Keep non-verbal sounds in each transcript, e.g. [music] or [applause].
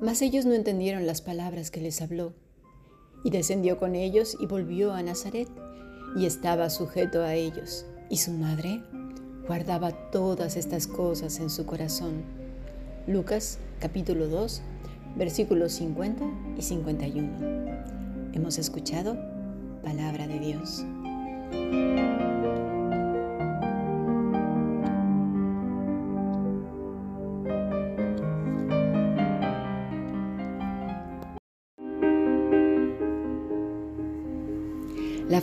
Mas ellos no entendieron las palabras que les habló. Y descendió con ellos y volvió a Nazaret, y estaba sujeto a ellos. Y su madre guardaba todas estas cosas en su corazón. Lucas capítulo 2, versículos 50 y 51. Hemos escuchado palabra de Dios.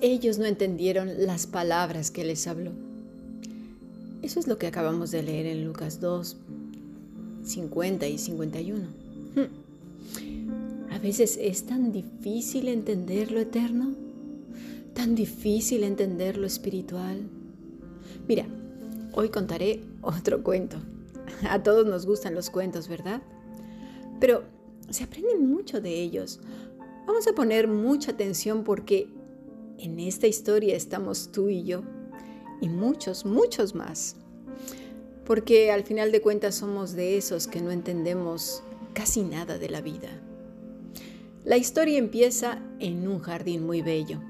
Ellos no entendieron las palabras que les habló. Eso es lo que acabamos de leer en Lucas 2, 50 y 51. A veces es tan difícil entender lo eterno tan difícil entender lo espiritual? Mira, hoy contaré otro cuento. A todos nos gustan los cuentos, ¿verdad? Pero se aprende mucho de ellos. Vamos a poner mucha atención porque en esta historia estamos tú y yo y muchos, muchos más. Porque al final de cuentas somos de esos que no entendemos casi nada de la vida. La historia empieza en un jardín muy bello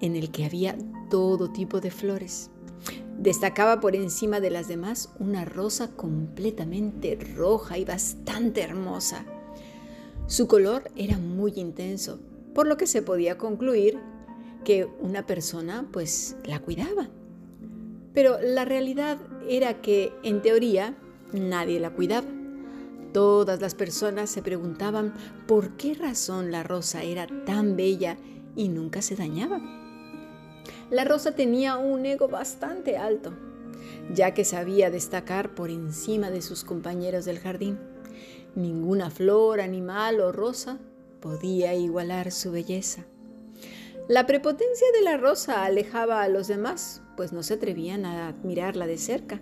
en el que había todo tipo de flores. Destacaba por encima de las demás una rosa completamente roja y bastante hermosa. Su color era muy intenso, por lo que se podía concluir que una persona pues la cuidaba. Pero la realidad era que en teoría nadie la cuidaba. Todas las personas se preguntaban por qué razón la rosa era tan bella y nunca se dañaba. La rosa tenía un ego bastante alto, ya que sabía destacar por encima de sus compañeros del jardín. Ninguna flor, animal o rosa podía igualar su belleza. La prepotencia de la rosa alejaba a los demás, pues no se atrevían a admirarla de cerca.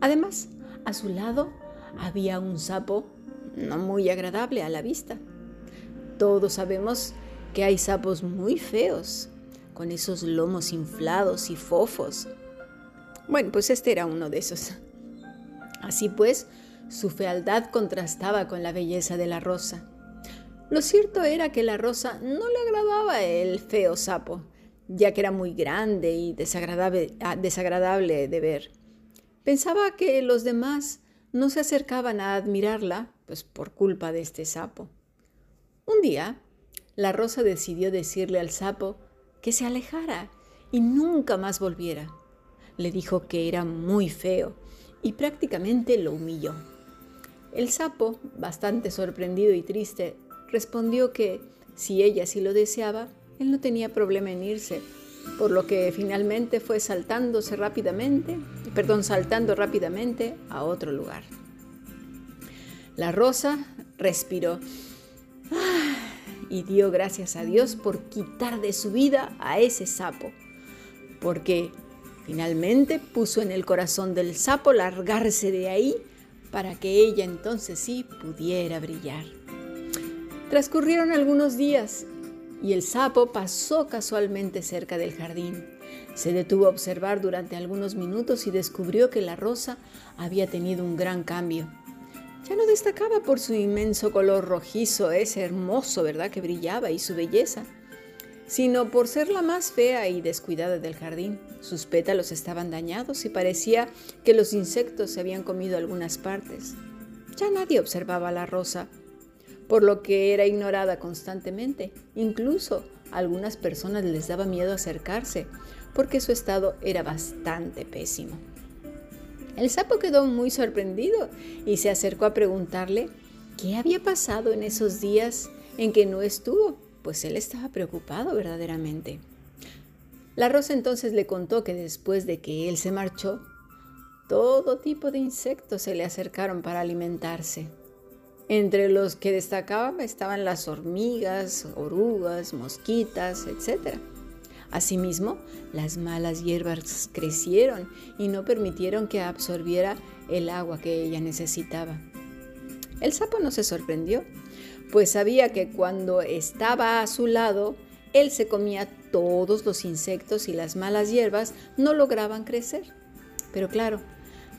Además, a su lado había un sapo no muy agradable a la vista. Todos sabemos que hay sapos muy feos con esos lomos inflados y fofos. Bueno, pues este era uno de esos. Así pues, su fealdad contrastaba con la belleza de la rosa. Lo cierto era que la rosa no le agradaba el feo sapo, ya que era muy grande y desagradable, ah, desagradable de ver. Pensaba que los demás no se acercaban a admirarla, pues por culpa de este sapo. Un día, la rosa decidió decirle al sapo que se alejara y nunca más volviera. Le dijo que era muy feo y prácticamente lo humilló. El sapo, bastante sorprendido y triste, respondió que si ella sí lo deseaba, él no tenía problema en irse, por lo que finalmente fue saltándose rápidamente, perdón, saltando rápidamente a otro lugar. La rosa respiró y dio gracias a Dios por quitar de su vida a ese sapo, porque finalmente puso en el corazón del sapo largarse de ahí para que ella entonces sí pudiera brillar. Transcurrieron algunos días y el sapo pasó casualmente cerca del jardín. Se detuvo a observar durante algunos minutos y descubrió que la rosa había tenido un gran cambio ya no destacaba por su inmenso color rojizo, ese hermoso, ¿verdad?, que brillaba y su belleza, sino por ser la más fea y descuidada del jardín. Sus pétalos estaban dañados y parecía que los insectos se habían comido algunas partes. Ya nadie observaba la rosa, por lo que era ignorada constantemente. Incluso a algunas personas les daba miedo acercarse, porque su estado era bastante pésimo. El sapo quedó muy sorprendido y se acercó a preguntarle qué había pasado en esos días en que no estuvo, pues él estaba preocupado verdaderamente. La rosa entonces le contó que después de que él se marchó, todo tipo de insectos se le acercaron para alimentarse. Entre los que destacaban estaban las hormigas, orugas, mosquitas, etc. Asimismo, las malas hierbas crecieron y no permitieron que absorbiera el agua que ella necesitaba. El sapo no se sorprendió, pues sabía que cuando estaba a su lado, él se comía todos los insectos y las malas hierbas no lograban crecer. Pero claro,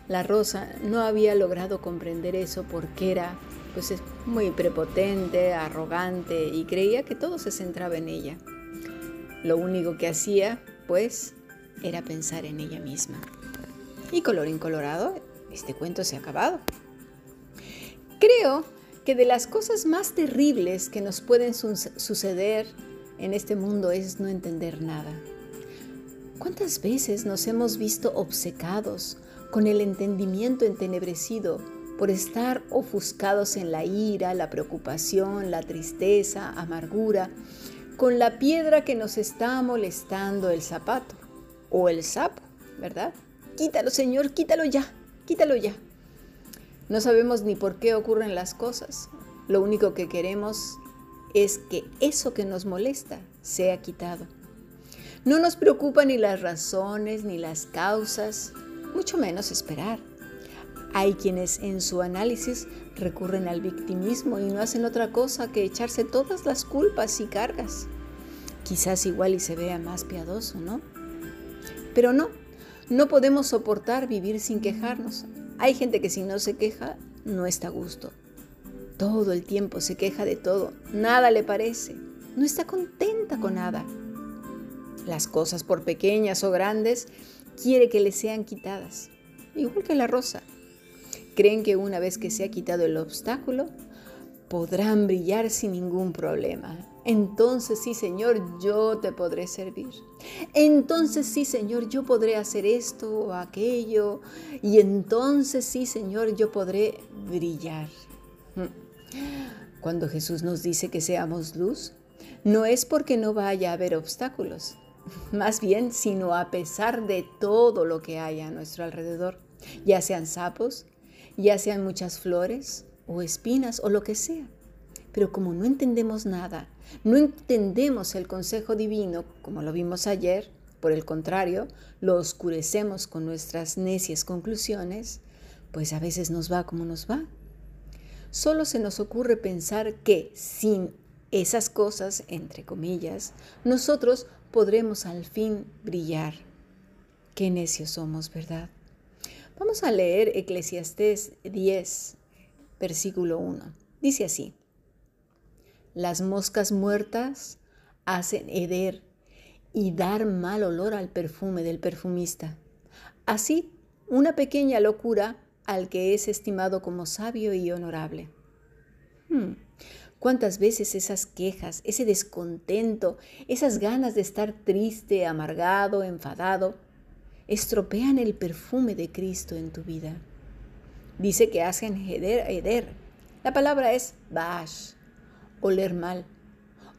la rosa no había logrado comprender eso porque era pues muy prepotente, arrogante y creía que todo se centraba en ella. Lo único que hacía, pues, era pensar en ella misma. Y color incolorado, este cuento se ha acabado. Creo que de las cosas más terribles que nos pueden suceder en este mundo es no entender nada. ¿Cuántas veces nos hemos visto obcecados con el entendimiento entenebrecido por estar ofuscados en la ira, la preocupación, la tristeza, amargura, con la piedra que nos está molestando el zapato o el sapo, ¿verdad? Quítalo, Señor, quítalo ya, quítalo ya. No sabemos ni por qué ocurren las cosas. Lo único que queremos es que eso que nos molesta sea quitado. No nos preocupan ni las razones ni las causas, mucho menos esperar. Hay quienes en su análisis recurren al victimismo y no hacen otra cosa que echarse todas las culpas y cargas. Quizás igual y se vea más piadoso, ¿no? Pero no, no podemos soportar vivir sin quejarnos. Hay gente que si no se queja, no está a gusto. Todo el tiempo se queja de todo, nada le parece, no está contenta con nada. Las cosas, por pequeñas o grandes, quiere que le sean quitadas, igual que la rosa. Creen que una vez que se ha quitado el obstáculo, podrán brillar sin ningún problema. Entonces sí, Señor, yo te podré servir. Entonces sí, Señor, yo podré hacer esto o aquello. Y entonces sí, Señor, yo podré brillar. Cuando Jesús nos dice que seamos luz, no es porque no vaya a haber obstáculos, más bien sino a pesar de todo lo que haya a nuestro alrededor, ya sean sapos, ya sean muchas flores o espinas o lo que sea. Pero como no entendemos nada, no entendemos el consejo divino, como lo vimos ayer, por el contrario, lo oscurecemos con nuestras necias conclusiones, pues a veces nos va como nos va solo se nos ocurre pensar que sin esas cosas, entre comillas, nosotros podremos al fin brillar. Qué necios somos, ¿verdad? Vamos a leer Eclesiastés 10, versículo 1. Dice así, las moscas muertas hacen heder y dar mal olor al perfume del perfumista. Así, una pequeña locura al que es estimado como sabio y honorable. Hmm, ¿Cuántas veces esas quejas, ese descontento, esas ganas de estar triste, amargado, enfadado, estropean el perfume de Cristo en tu vida? Dice que hacen heder, heder. La palabra es bash, oler mal,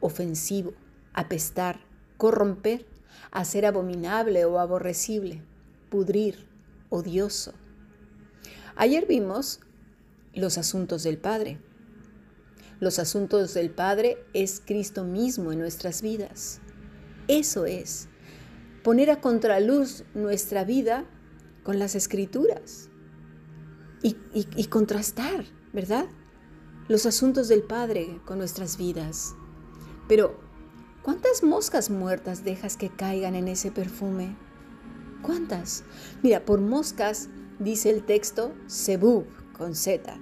ofensivo, apestar, corromper, hacer abominable o aborrecible, pudrir, odioso, Ayer vimos los asuntos del Padre. Los asuntos del Padre es Cristo mismo en nuestras vidas. Eso es poner a contraluz nuestra vida con las escrituras y, contrastar, ¿verdad? Los asuntos del Padre con nuestras vidas. Pero, ¿cuántas moscas muertas dejas que caigan en ese perfume? ¿Cuántas? Mira, por moscas dice el texto Sebub con Z.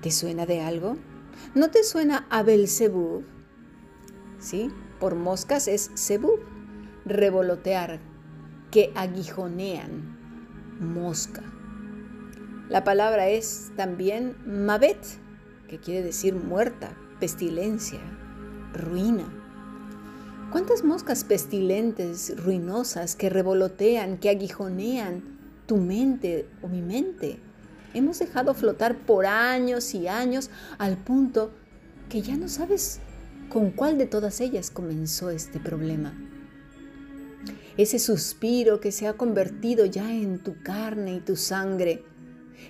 ¿Te suena de algo? ¿No te suena a Belzebub? ¿Sí? Por moscas es Sebub, revolotear, que aguijonean, mosca. La palabra es también Mabet, que quiere decir muerta, pestilencia, ruina. ¿Cuántas moscas pestilentes, ruinosas, que revolotean, que aguijonean, tu mente o mi mente. Hemos dejado flotar por años y años al punto que ya no sabes con cuál de todas ellas comenzó este problema. Ese suspiro que se ha convertido ya en tu carne y tu sangre.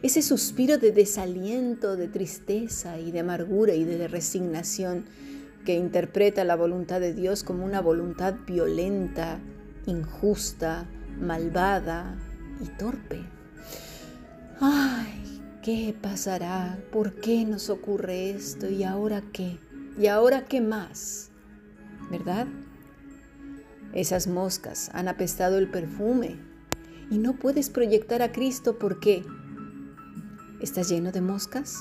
Ese suspiro de desaliento, de tristeza y de amargura y de resignación que interpreta la voluntad de Dios como una voluntad violenta, injusta, malvada y torpe. Ay, ¿qué pasará? ¿Por qué nos ocurre esto? ¿Y ahora qué? ¿Y ahora qué más? ¿Verdad? Esas moscas han apestado el perfume y no puedes proyectar a Cristo porque ¿estás lleno de moscas?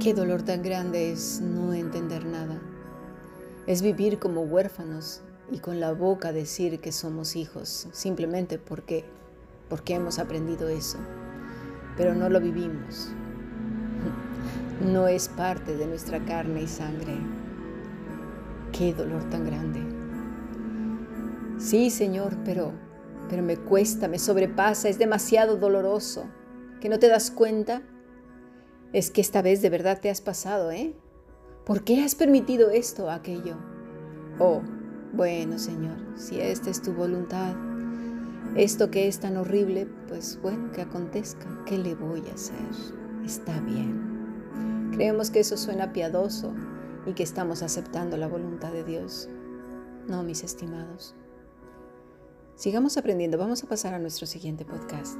Qué dolor tan grande es no entender nada. Es vivir como huérfanos y con la boca decir que somos hijos, simplemente porque, porque hemos aprendido eso, pero no lo vivimos. [laughs] No es parte de nuestra carne y sangre. Qué dolor tan grande. Sí, Señor, pero, pero me cuesta, me sobrepasa, es demasiado doloroso. ¿Que no te das cuenta? Es que esta vez de verdad te has pasado, ¿eh? ¿Por qué has permitido esto o aquello? Oh, bueno, Señor, si esta es tu voluntad, esto que es tan horrible, pues bueno, que acontezca. ¿Qué le voy a hacer? Está bien. Creemos que eso suena piadoso y que estamos aceptando la voluntad de Dios. No, mis estimados. Sigamos aprendiendo. Vamos a pasar a nuestro siguiente podcast.